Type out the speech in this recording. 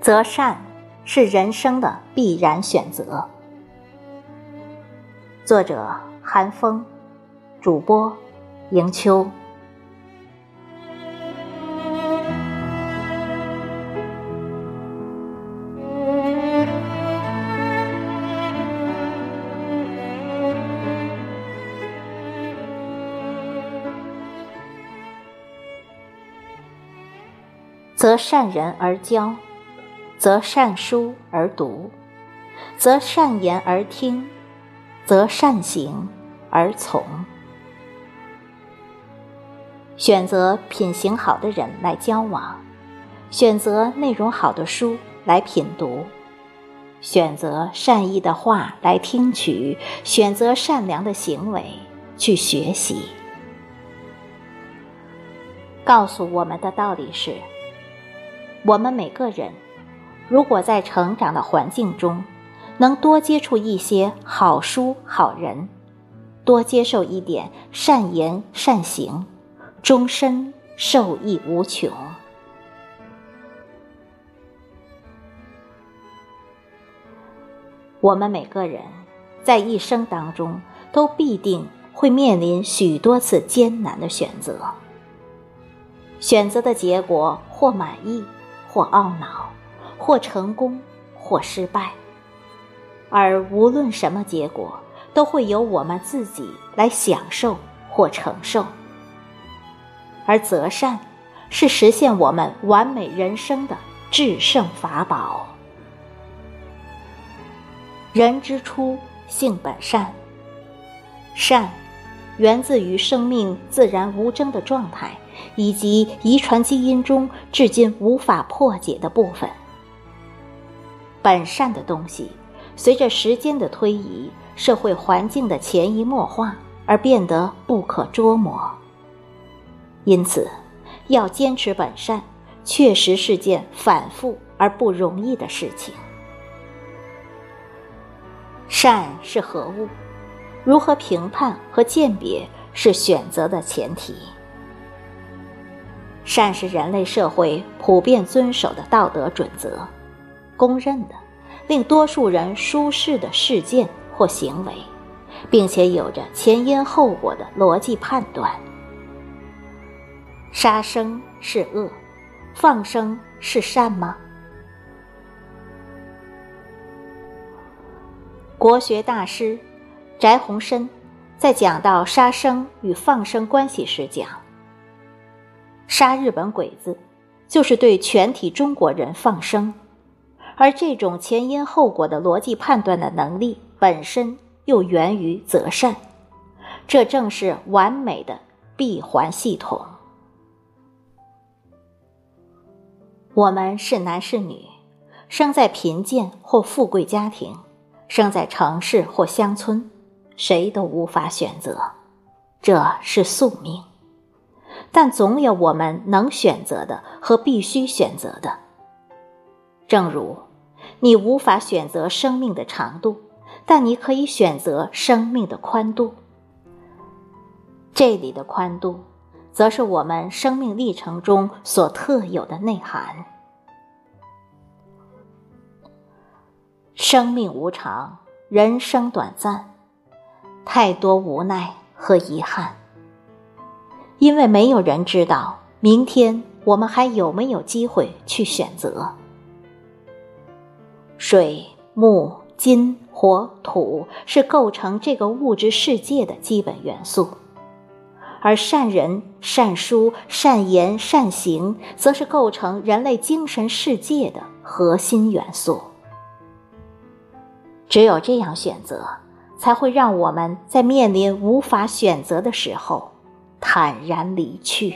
择善是人生的必然选择。作者：韩风，主播：迎秋。择善人而交，择善书而读，择善言而听，择善行而从。选择品行好的人来交往，选择内容好的书来品读，选择善意的话来听取，选择善良的行为去学习。告诉我们的道理是。我们每个人，如果在成长的环境中，能多接触一些好书好人，多接受一点善言善行，终身受益无穷。我们每个人在一生当中，都必定会面临许多次艰难的选择，选择的结果或满意。或懊恼，或成功，或失败，而无论什么结果，都会由我们自己来享受或承受。而择善，是实现我们完美人生的制胜法宝。人之初，性本善，善。源自于生命自然无争的状态，以及遗传基因中至今无法破解的部分。本善的东西，随着时间的推移，社会环境的潜移默化而变得不可捉摸。因此，要坚持本善，确实是件反复而不容易的事情。善是何物？如何评判和鉴别是选择的前提。善是人类社会普遍遵守的道德准则，公认的、令多数人舒适的事件或行为，并且有着前因后果的逻辑判断。杀生是恶，放生是善吗？国学大师。翟鸿燊在讲到杀生与放生关系时讲：“杀日本鬼子，就是对全体中国人放生，而这种前因后果的逻辑判断的能力本身又源于择善，这正是完美的闭环系统。我们是男是女，生在贫贱或富贵家庭，生在城市或乡村。”谁都无法选择，这是宿命。但总有我们能选择的和必须选择的。正如你无法选择生命的长度，但你可以选择生命的宽度。这里的宽度，则是我们生命历程中所特有的内涵。生命无常，人生短暂。太多无奈和遗憾，因为没有人知道明天我们还有没有机会去选择。水、木、金、火、土是构成这个物质世界的基本元素，而善人、善书、善言、善行，则是构成人类精神世界的核心元素。只有这样选择。才会让我们在面临无法选择的时候，坦然离去。